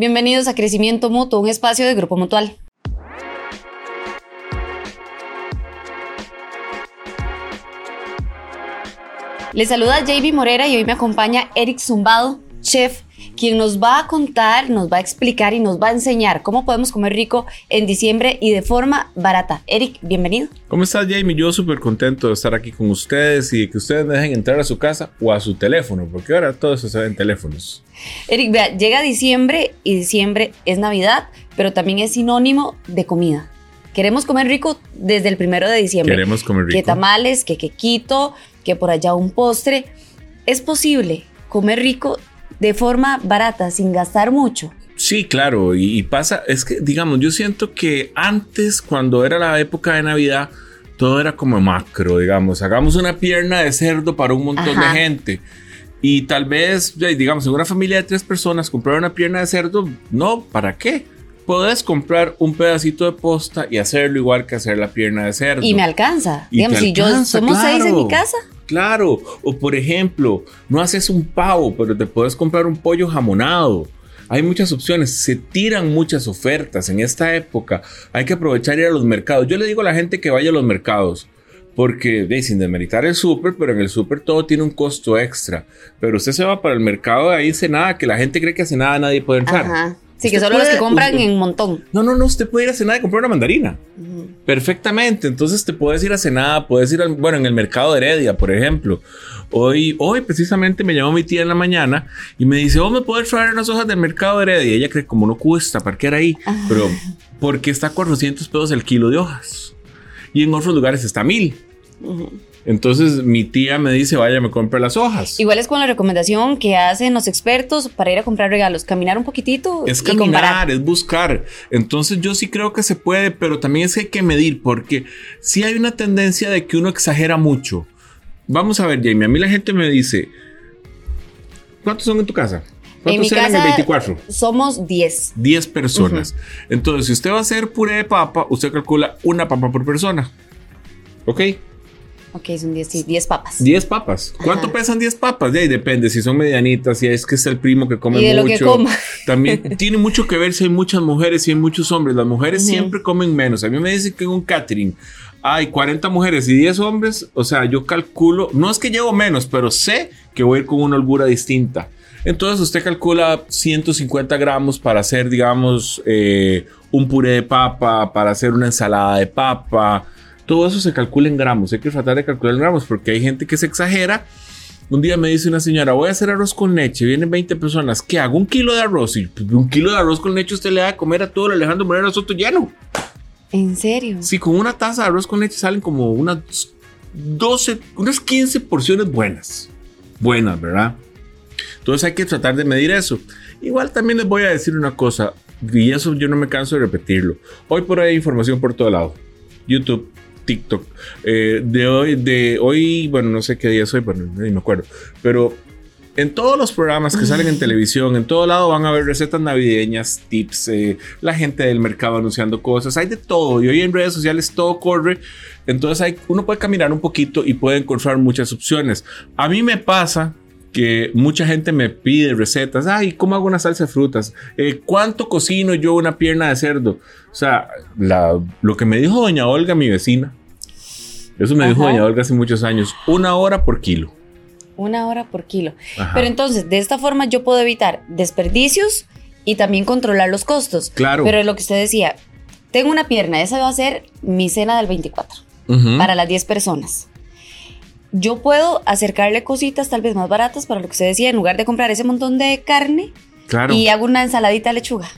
Bienvenidos a Crecimiento Mutuo, un espacio de Grupo Mutual. Les saluda JB Morera y hoy me acompaña Eric Zumbado, chef, quien nos va a contar, nos va a explicar y nos va a enseñar cómo podemos comer rico en diciembre y de forma barata. Eric, bienvenido. ¿Cómo estás, Jamie? Yo súper contento de estar aquí con ustedes y que ustedes me dejen entrar a su casa o a su teléfono, porque ahora todo eso se ve en teléfonos. Eric, vea, llega diciembre y diciembre es Navidad, pero también es sinónimo de comida. Queremos comer rico desde el primero de diciembre. Queremos comer rico. Que tamales, que quequito, que por allá un postre. Es posible comer rico de forma barata, sin gastar mucho. Sí, claro, y, pasa, es que, digamos, yo siento que antes, cuando era la época de Navidad, todo era como macro, digamos, hagamos una pierna de cerdo para un montón de gente. Y tal vez, digamos, en una familia de tres personas, comprar una pierna de cerdo, no, ¿para qué? Puedes comprar un pedacito de posta y hacerlo igual que hacer la pierna de cerdo. Y me alcanza. digamos, si yo somos seis en mi casa. Claro. O por ejemplo, no haces un pavo, pero te puedes comprar un pollo jamonado. Hay muchas opciones, se tiran muchas ofertas en esta época. Hay que aprovechar ir a los mercados. Yo le digo a la gente que vaya a los mercados. Porque, sin demeritar el súper, pero en el súper todo tiene un costo extra. Pero usted se va para el mercado de ahí nada, que la gente cree que hace nada nadie puede entrar. Ajá. Sí, que solo los que compran en montón. No, no, no, usted puede ir a cenar y comprar una mandarina. Perfectamente. Entonces te puedes ir a cenar, puedes ir al, bueno, en el mercado de Heredia, por ejemplo. Hoy, hoy precisamente me llamó mi tía en la mañana y me dice, oh, me puedes traer unas hojas del mercado de Heredia. ella cree como no cuesta parquear ahí, pero porque está a 400 pesos el kilo de hojas. Y en otros lugares está a mil. Entonces mi tía me dice, vaya, me compre las hojas. Igual es con la recomendación que hacen los expertos para ir a comprar regalos, caminar un poquitito. Es caminar, es buscar. Entonces yo sí creo que se puede, pero también es que hay que medir, porque si hay una tendencia de que uno exagera mucho. Vamos a ver, Jamie, a mí la gente me dice, ¿cuántos son en tu casa? ¿Cuántos en mi casa en 24? Somos 10. 10 personas. Entonces, si usted va a hacer puré de papa, usted calcula una papa por persona. ¿Ok? Ok, son 10, sí, 10 papas. 10 papas. ¿Cuánto pesan 10 papas? De ahí depende, si son medianitas, si es que es el primo que come y de mucho. Lo que coma. También tiene mucho que ver si hay muchas mujeres, si hay muchos hombres. Las mujeres siempre comen menos. A mí me dicen que en un catering hay 40 mujeres y 10 hombres. O sea, yo calculo, no es que llevo menos, pero sé que voy a ir con una holgura distinta. Entonces usted calcula 150 gramos para hacer, digamos, eh, un puré de papa, para hacer una ensalada de papa todo eso se calcula en gramos. Hay que tratar de calcular en gramos porque hay gente que se exagera. Un día me dice una señora, voy a hacer arroz con leche, vienen 20 personas, ¿qué hago? Un kilo de arroz. Y pues, un kilo de arroz con leche usted le da a comer a todo el Alejandro Moreno Soto lleno. ¿En serio? Sí, con una taza de arroz con leche salen como unas 12, unas 15 porciones buenas. Buenas, ¿verdad? Entonces hay que tratar de medir eso. Igual también les voy a decir una cosa, y eso yo no me canso de repetirlo. Hoy por ahí hay información por todo lado. YouTube, TikTok. Eh, de hoy, de hoy, bueno, no sé qué día soy, bueno, ni me acuerdo. Pero en todos los programas que salen en televisión, en todo lado van a ver recetas navideñas, tips, eh, la gente del mercado anunciando cosas, hay de todo. Y hoy en redes sociales todo corre. Entonces hay, uno puede caminar un poquito y puede encontrar muchas opciones. A mí me pasa que mucha gente me pide recetas. Ay, ¿cómo hago una salsa de frutas? Eh, ¿Cuánto cocino yo una pierna de cerdo? O sea, lo que me dijo doña Olga, mi vecina, eso me dijo doña Olga hace muchos años, una hora por kilo. Una hora por kilo. Pero entonces, de esta forma yo puedo evitar desperdicios y también controlar los costos. Claro. Pero lo que usted decía, tengo una pierna, esa va a ser mi cena del 24 para las 10 personas yo puedo acercarle cositas tal vez más baratas para lo que usted decía, en lugar de comprar ese montón de carne claro. y hago una ensaladita de lechuga.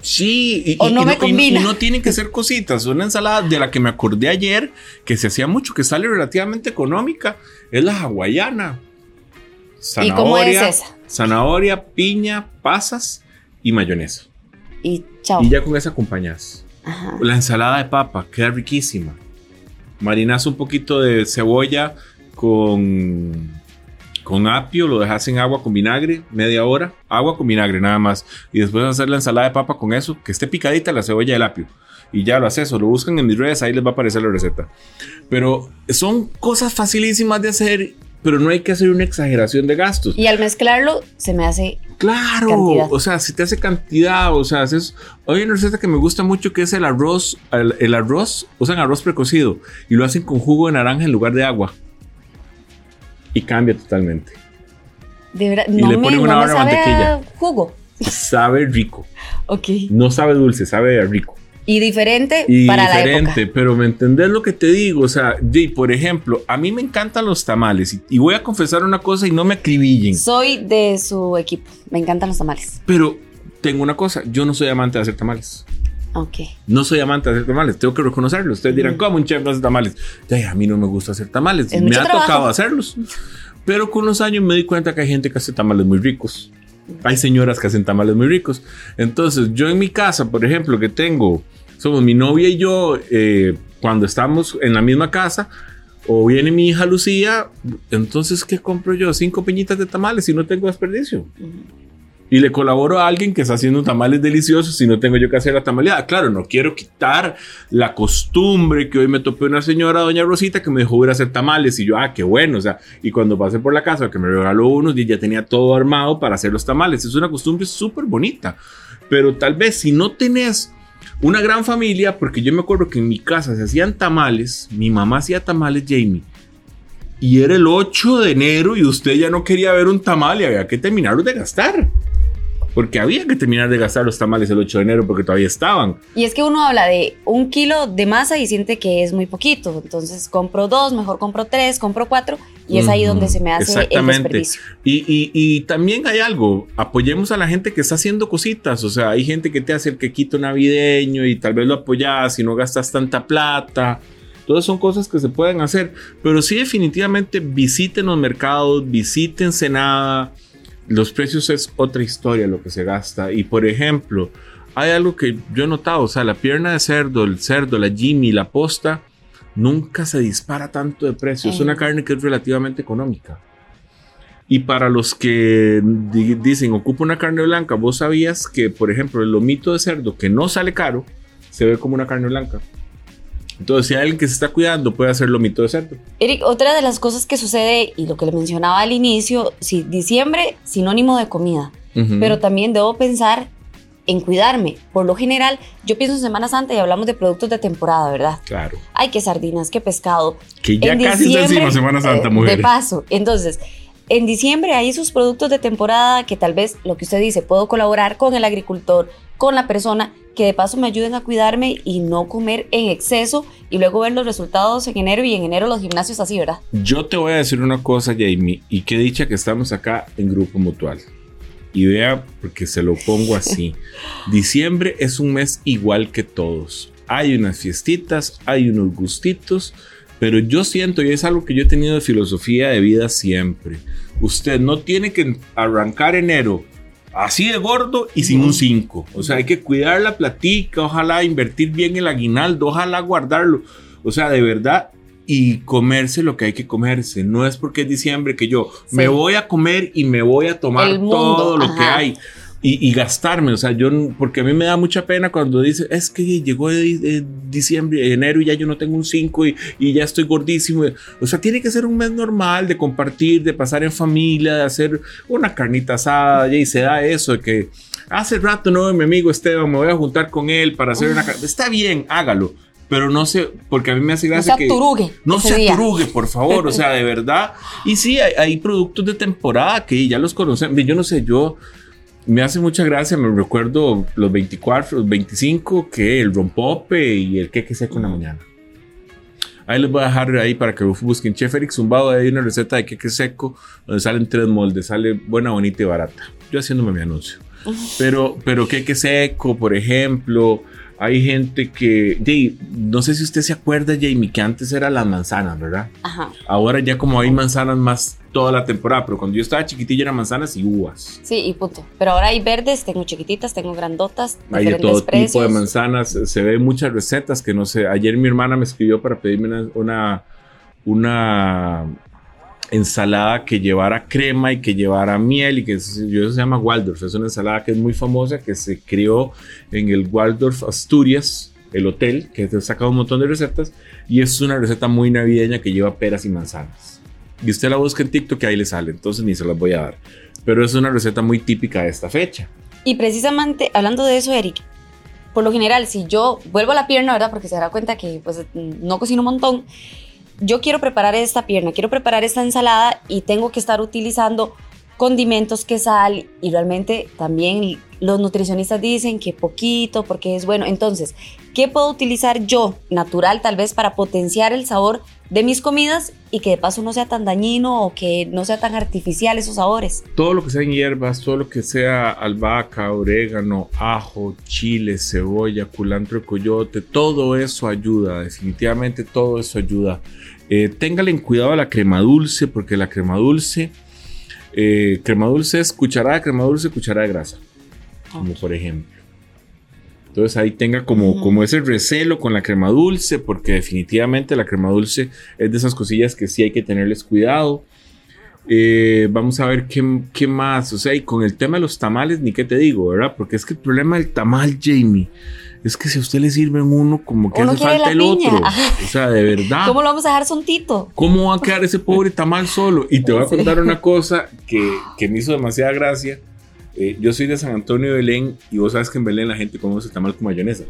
Sí, y, o no me combina. Y, no tienen que ser cositas. Una ensalada de la que me acordé ayer, que se hacía mucho, que sale relativamente económica, es la hawaiana. Zanahoria, ¿Y cómo es esa? Zanahoria, piña, pasas y mayonesa. Y chao. Y ya con esa acompañas. La ensalada de papa queda riquísima. Marinas un poquito de cebolla, con, con apio, lo dejas en agua con vinagre, media hora, agua con vinagre nada más. Y después hacer la ensalada de papa con eso, que esté picadita la cebolla y el apio. Y ya lo haces, o lo buscan en mis redes, ahí les va a aparecer la receta. Pero son cosas facilísimas de hacer pero no hay que hacer una exageración de gastos. Y al mezclarlo se me hace Claro, Cantidad. o sea, si te hace cantidad, o sea, haces. Hay una receta que me gusta mucho que es el arroz. El, el arroz, usan arroz precocido y lo hacen con jugo de naranja en lugar de agua. Y cambia totalmente. de verdad. Y no le ponen una barra de mantequilla. jugo. Sabe rico. Ok. No sabe dulce, sabe rico. Y diferente Y para la diferente, época. pero ¿me entendés lo que te digo? O sea, Jay, por ejemplo, a mí me encantan los tamales y, y voy a confesar una cosa y no me acribillen. Soy de su equipo. Me encantan los tamales. Pero tengo una cosa, yo no soy amante de hacer tamales. Ok. No soy amante de hacer tamales, tengo que reconocerlo. Ustedes dirán, Ujú. ¿cómo un chef no hace tamales? Ay, a mí no me gusta hacer tamales. Es me ha trabajo. tocado hacerlos. Pero con los años me di cuenta que hay gente que hace tamales muy ricos. Hay señoras que hacen tamales muy ricos. Entonces, yo en mi casa, por ejemplo, que tengo, somos mi novia y yo, eh, cuando estamos en la misma casa, o viene mi hija Lucía, entonces, ¿qué compro yo? Cinco piñitas de tamales y no tengo desperdicio. Y le colaboro a alguien que está haciendo tamales deliciosos y no tengo yo que hacer la tamaleada. Claro, no quiero quitar la costumbre que hoy me topé una señora, doña Rosita, que me dejó ir a hacer tamales y yo, ah, qué bueno, o sea, y cuando pasé por la casa que me regaló unos y ya tenía todo armado para hacer los tamales. Es una costumbre súper bonita, pero tal vez si no tenés una gran familia, porque yo me acuerdo que en mi casa se hacían tamales, mi mamá hacía tamales, Jamie. Y era el 8 de enero y usted ya no quería ver un tamal y había que terminarlos de gastar. Porque había que terminar de gastar los tamales el 8 de enero porque todavía estaban. Y es que uno habla de un kilo de masa y siente que es muy poquito. Entonces compro dos, mejor compro tres, compro cuatro. Y es ahí donde se me hace el exactamente. desperdicio. Y, y- y también hay algo, apoyemos a la gente que está haciendo cositas, o sea, hay gente que te hace el quequito navideño y tal vez lo apoyas y no gastas tanta plata. Todas son cosas que se pueden hacer, pero sí definitivamente visiten los mercados, visiten Senada. Los precios es otra historia lo que se gasta. Y por ejemplo, hay algo que yo he notado, o sea, la pierna de cerdo, el cerdo, la Jimmy, la posta, nunca se dispara tanto de precio. Es una carne que es relativamente económica. Y para los que di- dicen ocupa una carne blanca, vos sabías que, por ejemplo, el lomito de cerdo que no sale caro, se ve como una carne blanca. Entonces, si alguien que se está cuidando, puede hacer lomito de cerdo. Eric, otra de las cosas que sucede, y lo que le mencionaba al inicio, si diciembre, sinónimo de comida. Ujú. Pero también debo pensar en cuidarme. Por lo general, yo pienso en Semana Santa y hablamos de productos de temporada, ¿verdad? Claro. Hay que sardinas, que pescado. Que ya En casi está encima Semana Santa, eh, mujer. De paso. Entonces, en diciembre hay esos productos de temporada que tal vez lo que usted dice, puedo colaborar con el agricultor, con la persona que de paso me ayuden a cuidarme y no comer en exceso y luego ver los resultados en enero y en enero los gimnasios así, ¿verdad? Yo te voy a decir una cosa, Jamie, y qué dicha que estamos acá en Grupo Mutual. Y vea, porque se lo pongo así. Diciembre es un mes igual que todos. Hay unas fiestitas, hay unos gustitos, pero yo siento, y es algo que yo he tenido de filosofía de vida siempre, usted no tiene que arrancar enero así de gordo y sin un 5. O sea, hay que cuidar la platica, ojalá invertir bien el aguinaldo, ojalá guardarlo. O sea, de verdad, y comerse lo que hay que comerse. No es porque es diciembre que yo Sí. me voy a comer y me voy a tomar todo lo que hay. Y, y gastarme, o sea, yo, porque a mí me da mucha pena cuando dice, es que llegó de, de diciembre, enero y ya yo no tengo un 5 y, y ya estoy gordísimo. O sea, tiene que ser un mes normal de compartir, de pasar en familia, de hacer una carnita asada, y se da eso de que hace rato no mi amigo Esteban, me voy a juntar con él para hacer una carne. Está bien, hágalo, pero no sé, porque a mí me hace No gracia se que... No se aturugue, por favor, o sea, de verdad. Y sí, hay, hay productos de temporada que ya los conocen. Yo no sé, yo me hace mucha gracia, me recuerdo los 24, los 25, que el rompope y el queque seco en la mañana. Ahí les voy a dejar ahí para que busquen Chef Eric Zumbado. Hay una receta de queque seco donde salen tres moldes, sale buena, bonita y barata. Yo haciéndome mi anuncio. Pero, pero queque seco, por ejemplo, hay gente que, Jay, no sé si usted se acuerda, Jamie, que antes eran las manzanas, ¿verdad? Ajá. Ahora ya como hay manzanas más toda la temporada, pero cuando yo estaba chiquitilla eran manzanas y uvas. Sí, y punto. Pero ahora hay verdes, tengo chiquititas, tengo grandotas, Hay de todo precios. tipo de manzanas, se ven muchas recetas que no sé. Ayer mi hermana me escribió para pedirme una, una, una ensalada que llevara crema y que llevara miel y que yo eso se llama Waldorf. Es una ensalada que es muy famosa que se creó en el Waldorf Asturias, el hotel, que te saca un montón de recetas y es una receta muy navideña que lleva peras y manzanas. Y usted la busca en TikTok ahí le sale, entonces ni se las voy a dar. Pero es una receta muy típica de esta fecha. Y precisamente hablando de eso, Eric, por lo general, si yo vuelvo a la pierna, ¿verdad? Porque se dará cuenta que pues no cocino un montón. Yo quiero preparar esta pierna, quiero preparar esta ensalada y tengo que estar utilizando condimentos que sal y realmente también los nutricionistas dicen que poquito porque es bueno. Entonces, ¿qué puedo utilizar yo natural tal vez para potenciar el sabor de mis comidas y que de paso no sea tan dañino o que no sea tan artificial esos sabores? Todo lo que sea en hierbas, todo lo que sea albahaca, orégano, ajo, chile, cebolla, culantro, coyote, todo eso ayuda, definitivamente todo eso ayuda. Eh, téngale en cuidado a la crema dulce porque la crema dulce eh, crema dulce es cucharada de crema dulce, cucharada de grasa. Como por ejemplo. Entonces ahí tenga como, como ese recelo con la crema dulce, porque definitivamente la crema dulce es de esas cosillas que sí hay que tenerles cuidado. Eh, vamos a ver qué, qué, más. O sea, y con el tema de los tamales, ni qué te digo, ¿verdad? Porque es que el problema del tamal, Jamie, es que si a usted le sirven uno, como que hace falta el otro. O sea, de verdad. ¿Cómo lo vamos a dejar sontito? ¿Cómo va a quedar ese pobre tamal solo? Y te voy a contar una cosa que, que, me hizo demasiada gracia. Eh, yo soy de San Antonio de Belén y vos sabes que en Belén la gente come ese tamal con mayonesa.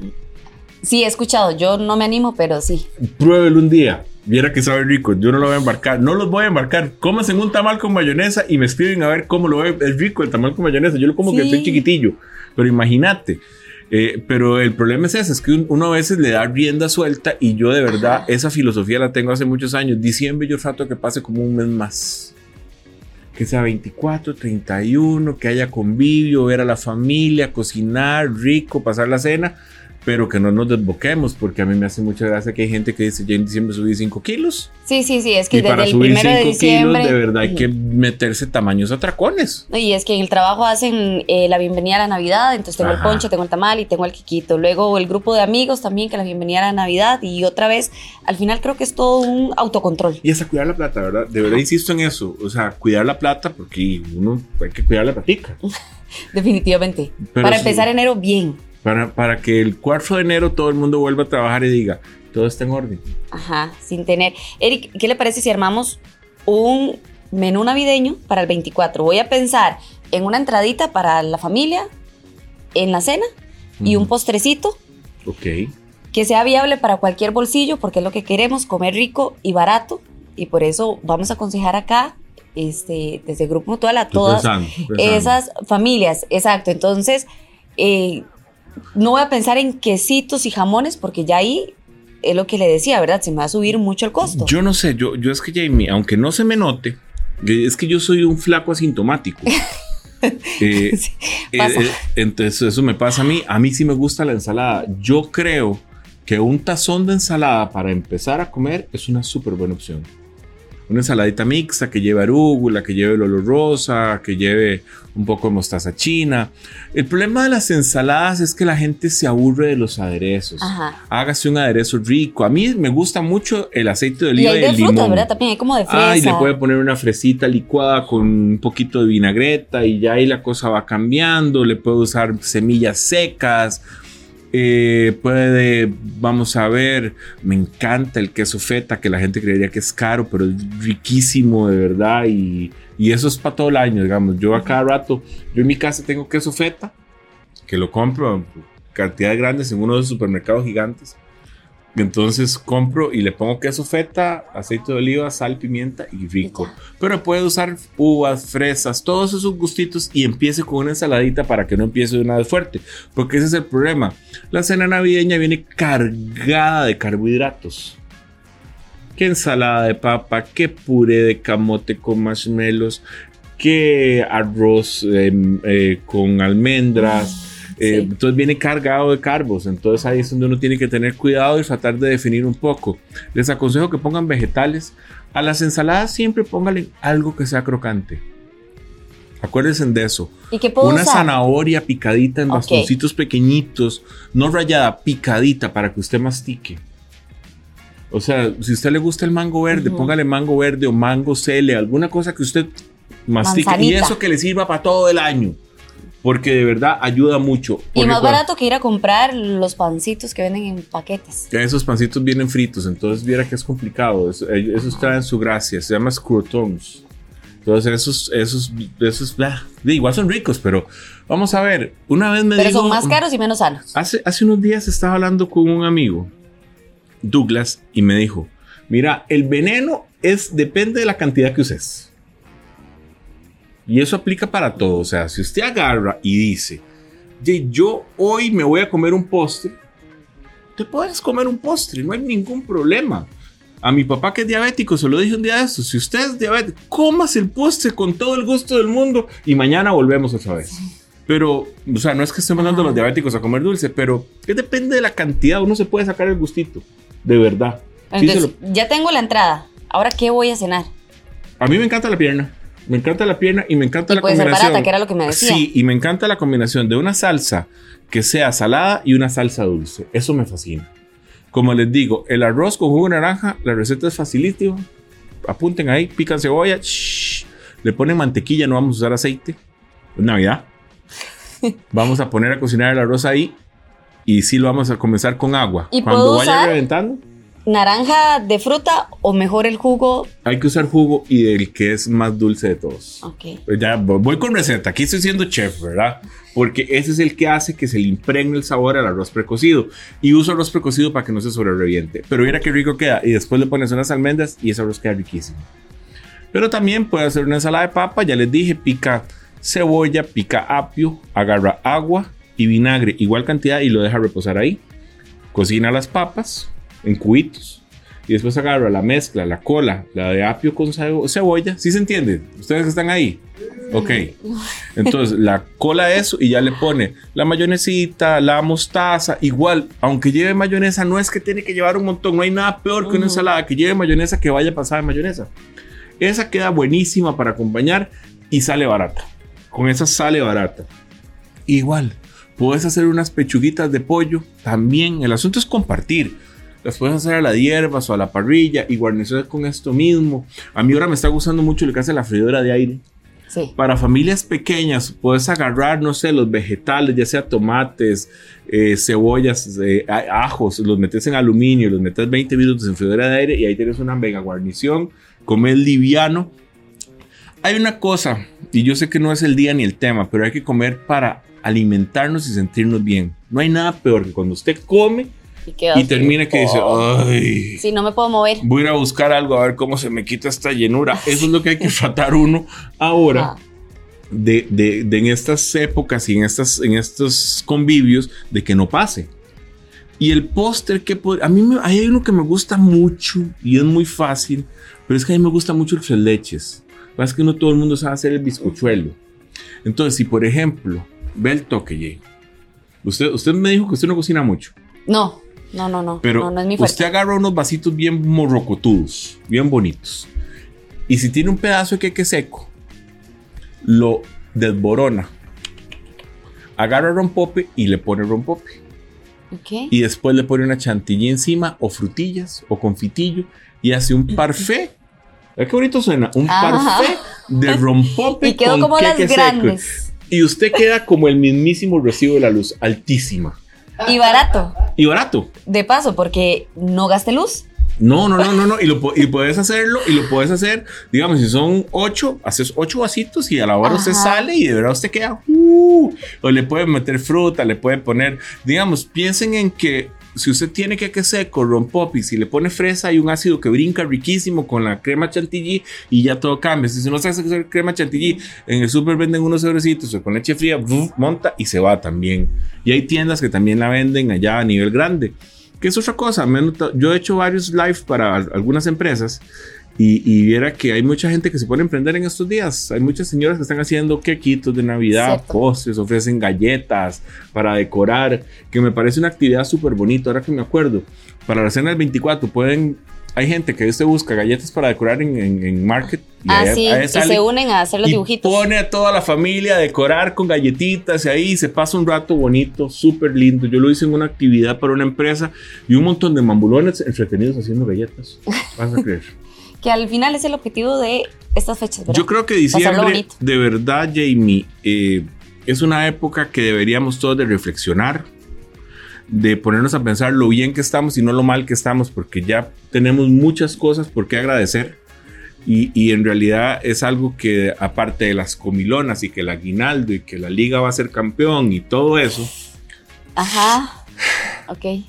Sí, he escuchado. Yo no me animo, pero sí. Pruébelo un día. Viera que sabe rico. Yo no lo voy a embarcar. No los voy a embarcar. Cómanse un tamal con mayonesa y me escriben a ver cómo lo ve. Es rico el tamal con mayonesa. Yo lo como que estoy chiquitillo. Pero imagínate. Eh, pero el problema es ese, es que uno a veces le da rienda suelta y yo de verdad esa filosofía la tengo hace muchos años. Diciembre yo trato que pase como un mes más. Que sea 24, 31, que haya convivio, ver a la familia, cocinar, rico, pasar la cena pero que no nos desboquemos, porque a mí me hace mucha gracia que hay gente que dice, ya en diciembre subí 5 kilos. Sí, sí, sí, es que y para subir 5 kilos, de verdad hay que meterse tamaños atracones. Y es que en el trabajo hacen eh, la bienvenida a la Navidad, entonces tengo el poncho, tengo el tamal y tengo el quiquito. Luego el grupo de amigos también, que la bienvenida a la Navidad, y otra vez, al final creo que es todo un autocontrol. Y hasta cuidar la plata, ¿verdad? De verdad insisto en eso, o sea, cuidar la plata, porque uno hay que cuidar la platica. Definitivamente. para empezar enero bien. Para, para que el 4 de enero todo el mundo vuelva a trabajar y diga, todo está en orden. Ajá, sin tener. Eric, ¿qué le parece si armamos un menú navideño para el 24? Voy a pensar en una entradita para la familia, en la cena y un postrecito. Ok. Que sea viable para cualquier bolsillo, porque es lo que queremos, comer rico y barato. Y por eso vamos a aconsejar acá este, desde el Grupo Mutual a todas esas familias. Exacto. Entonces, eh, no voy a pensar en quesitos y jamones porque ya ahí es lo que le decía, ¿verdad? Se me va a subir mucho el costo. Yo no sé, yo, yo es que Jamie, aunque no se me note, es que yo soy un flaco asintomático. Eh, eh, eh, entonces eso me pasa a mí. A mí sí me gusta la ensalada. Yo creo que un tazón de ensalada para empezar a comer es una súper buena opción una ensaladita mixta que lleve arúgula, que lleve lolo rosa, que lleve un poco de mostaza china. El problema de las ensaladas es que la gente se aburre de los aderezos. Hágase un aderezo rico. A mí me gusta mucho el aceite de oliva y, hay de fruta, ¿verdad? También hay como de fresa. Ah, y le puede poner una fresita licuada con un poquito de vinagreta y ya ahí la cosa va cambiando. Le puede usar semillas secas eh, puede, vamos a ver, me encanta el queso feta, que la gente creería que es caro, pero es riquísimo de verdad y, y eso es para todo el año, digamos. Yo a cada rato, yo en mi casa tengo queso feta, que lo compro en cantidades grandes en uno de los supermercados gigantes entonces compro y le pongo queso feta, aceite de oliva, sal, pimienta y rico. Pero puede usar uvas, fresas, todos esos gustitos y empiece con una ensaladita para que no empiece de una vez fuerte. Porque ese es el problema. La cena navideña viene cargada de carbohidratos. Qué ensalada de papa, qué puré de camote con marshmallows, qué arroz em, eh, con almendras eh, entonces viene cargado de carbos, entonces ahí es donde uno tiene que tener cuidado y tratar de definir un poco. Les aconsejo que pongan vegetales. A las ensaladas siempre pónganle algo que sea crocante. Acuérdense de eso. ¿Y qué Una zanahoria picadita en bastoncitos pequeñitos, no rayada, picadita para que usted mastique. O sea, si a usted le gusta el mango verde, póngale mango verde o mango cele, alguna cosa que usted mastique y eso que le sirva para todo el año. Porque de verdad ayuda mucho. Y más cuando- barato que ir a comprar los pancitos que venden en paquetes. Ya Esos pancitos vienen fritos, entonces viera que es complicado. Eso- eh, esos traen su gracia, se llama scrutons. Entonces esos, esos, esos, igual son ricos, pero vamos a ver. Una vez me Pero dijo- son más caros y menos sanos. Hace, hace unos días estaba hablando con un amigo, Douglas, y me dijo, mira, el veneno es, depende de la cantidad que uses. Y eso aplica para todo. O sea, si usted agarra y dice, "Ye, yo hoy me voy a comer un postre, te puedes comer un postre, no hay ningún problema. A mi papá que es diabético se lo dije un día de estos, si usted es diabético, comas el postre con todo el gusto del mundo y mañana volvemos otra vez. Pero, o sea, no es que estemos mandando a los diabéticos a comer dulce, pero que depende de la cantidad, uno se puede sacar el gustito, de verdad. Sí Entonces, ya tengo la entrada. Ahora, ¿qué voy a cenar? a mí me encanta la pierna, me encanta la pierna y me encanta Y la puede ser combinación. barata, que era lo que me decía. Sí, y me encanta la combinación de una salsa que sea salada y una salsa dulce. Eso me fascina. Como les digo, el arroz con jugo de naranja, la receta es facilísima. Apunten ahí, pican cebolla, shh, le ponen mantequilla, no vamos a usar aceite. Es Navidad. Vamos a poner a cocinar el arroz ahí y sí lo vamos a comenzar con agua. ¿Y Cuando vaya usar? reventando, ¿Naranja de fruta o mejor el jugo? hay que usar jugo y el que es más dulce de todos. Ok. Pues Ya voy con receta. Aquí estoy siendo chef, ¿verdad? Porque ese es el que hace que se le impregne el sabor al arroz precocido. Y uso arroz precocido para que no se sobrereviente. Pero mira qué rico queda. Y después le pones unas almendras y ese arroz queda riquísimo. Pero también puede hacer una ensalada de papa. Ya les dije, pica cebolla, pica apio, agarra agua y vinagre, igual cantidad, y lo deja reposar ahí. Cocina las papas en cubitos. Y después agarra la mezcla, la cola, la de apio con cebo- cebolla. ¿Sí se entiende? ¿Ustedes están ahí? Ok. Entonces, la cola eso y ya le pone la mayonesita, la mostaza. Igual, aunque lleve mayonesa, no es que tiene que llevar un montón. No hay nada peor que una ensalada que lleve mayonesa que vaya pasada de mayonesa. Esa queda buenísima para acompañar y sale barata. Con esa sale barata. Igual, puedes hacer unas pechuguitas de pollo. También, el asunto es compartir. Las puedes hacer a la hierbas o a la parrilla y guarnecer con esto mismo. A mí ahora me está gustando mucho lo que hace la freidora de aire. Sí. Para familias pequeñas, puedes agarrar, no sé, los vegetales, ya sea tomates, eh, cebollas, eh, ajos, los metes en aluminio, los metes 20 minutos en freidora de aire y ahí tienes una mega guarnición. Comer liviano. Hay una cosa, y yo sé que no es el día ni el tema, pero hay que comer para alimentarnos y sentirnos bien. No hay nada peor que cuando usted come Y, queda y termina que dice, ay, Sí, no me puedo mover. voy a ir a buscar algo a ver cómo se me quita esta llenura. Eso es lo que hay que tratar uno ahora Ah, de, de- de en estas épocas y en, estas, en estos convivios de que no pase. Y el póster que a mí me- hay uno que me gusta mucho y es muy fácil, pero es que a mí me gusta mucho el tres leches. Es que no todo el mundo sabe hacer el bizcochuelo. Entonces, si por ejemplo, ve el toque, Jay. Usted, usted me dijo que usted no cocina mucho, no, no, no, no. pero no, no es mi usted agarra unos vasitos bien morrocotudos, bien bonitos. Y si tiene un pedazo de queque seco, lo desborona. Agarra rompope y le pone rompope. Ok. Y después le pone una chantilly encima, o frutillas, o confitillo, y hace un parfait. ¿Ve qué bonito suena? Un Ajá. parfait de rompope. Y quedó con como las queque seco. grandes. Y usted queda como el mismísimo recibo de la luz, altísima. Y barato. Y barato. De paso, porque no gaste luz. No, no, no, no, no. Y, lo, y puedes hacerlo, y lo puedes hacer, digamos, si son ocho, haces ocho vasitos y a la hora usted sale y de verdad usted queda. uh, o le pueden meter fruta, le pueden poner, digamos, piensen en que si usted tiene que seco, rompopi, si le pone fresa hay un ácido que brinca riquísimo con la crema chantilly y ya todo cambia. Si no se hace hacer crema chantilly, en el súper venden unos sobrecitos o con leche fría, monta y se va también. Y hay tiendas que también la venden allá a nivel grande. Que es otra cosa, yo he hecho varios live para al- algunas empresas y, y viera que hay mucha gente que se a emprender en estos días. Hay muchas señoras que están haciendo quequitos de Navidad, Cierto. postres, ofrecen galletas para decorar, que me parece una actividad súper bonita. Ahora que me acuerdo, para la cena del 24 pueden, hay gente que usted busca galletas para decorar en, en- en Market. y Ah, sí. ahí Y se unen a hacer los y dibujitos. pone a toda la familia a decorar con galletitas y ahí se pasa un rato bonito, súper lindo. Yo lo hice en una actividad para una empresa y un montón de mambulones entretenidos haciendo galletas. Vas a creer. Que al final es el objetivo de estas fechas, ¿verdad? Yo creo que diciembre, de verdad, Jamie, eh, es una época que deberíamos todos de reflexionar, de ponernos a pensar lo bien que estamos y no lo mal que estamos, porque ya tenemos muchas cosas por qué agradecer. Y, y, en realidad es algo que aparte de las comilonas y que el aguinaldo y que la liga va a ser campeón y todo eso. Ajá. Ok.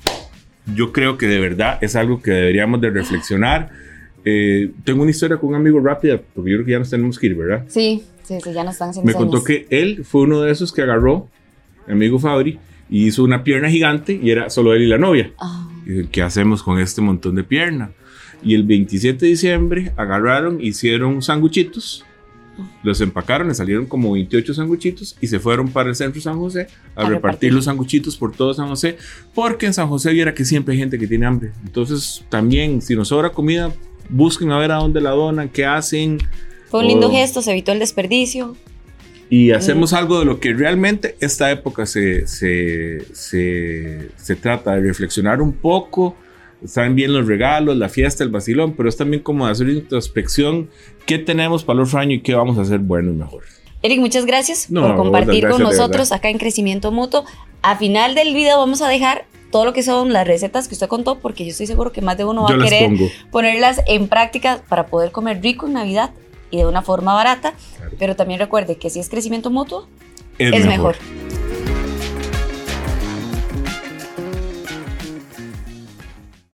Yo creo que de verdad es algo que deberíamos de reflexionar. Eh, tengo una historia con un amigo rápida, porque yo creo que ya nos tenemos que ir, ¿verdad? Sí, sí, sí ya nos están haciendo Me contó que él fue uno de esos que agarró, mi amigo Fabri, y hizo una pierna gigante y era solo él y la novia. Y, ¿Qué hacemos con este montón de pierna? Y el 27 de diciembre agarraron, hicieron sanguchitos, los empacaron, le salieron como 28 sanguchitos y se fueron para el centro de San José a, A repartir, repartir. los sanguchitos por todo San José, porque en San José viera que siempre hay gente que tiene hambre. Entonces, también, si nos sobra comida, busquen a ver a dónde la donan, qué hacen. Fue un lindo Oh. gesto, se evitó el desperdicio. Y hacemos algo de lo que realmente esta época se, se, se, se trata de reflexionar un poco. Están bien los regalos, la fiesta, el vacilón, pero es también como de hacer introspección. ¿Qué tenemos para el otro año y qué vamos a hacer bueno y mejor? Eric, muchas gracias No, por compartir gracias, con nosotros acá en Crecimiento Mutuo. A final del video vamos a dejar todo lo que son las recetas que usted contó, porque yo estoy seguro que más de uno va Yo a querer pongo. ponerlas en práctica para poder comer rico en Navidad y de una forma barata. Claro. Pero también recuerde que si es crecimiento mutuo, Es, es mejor. mejor.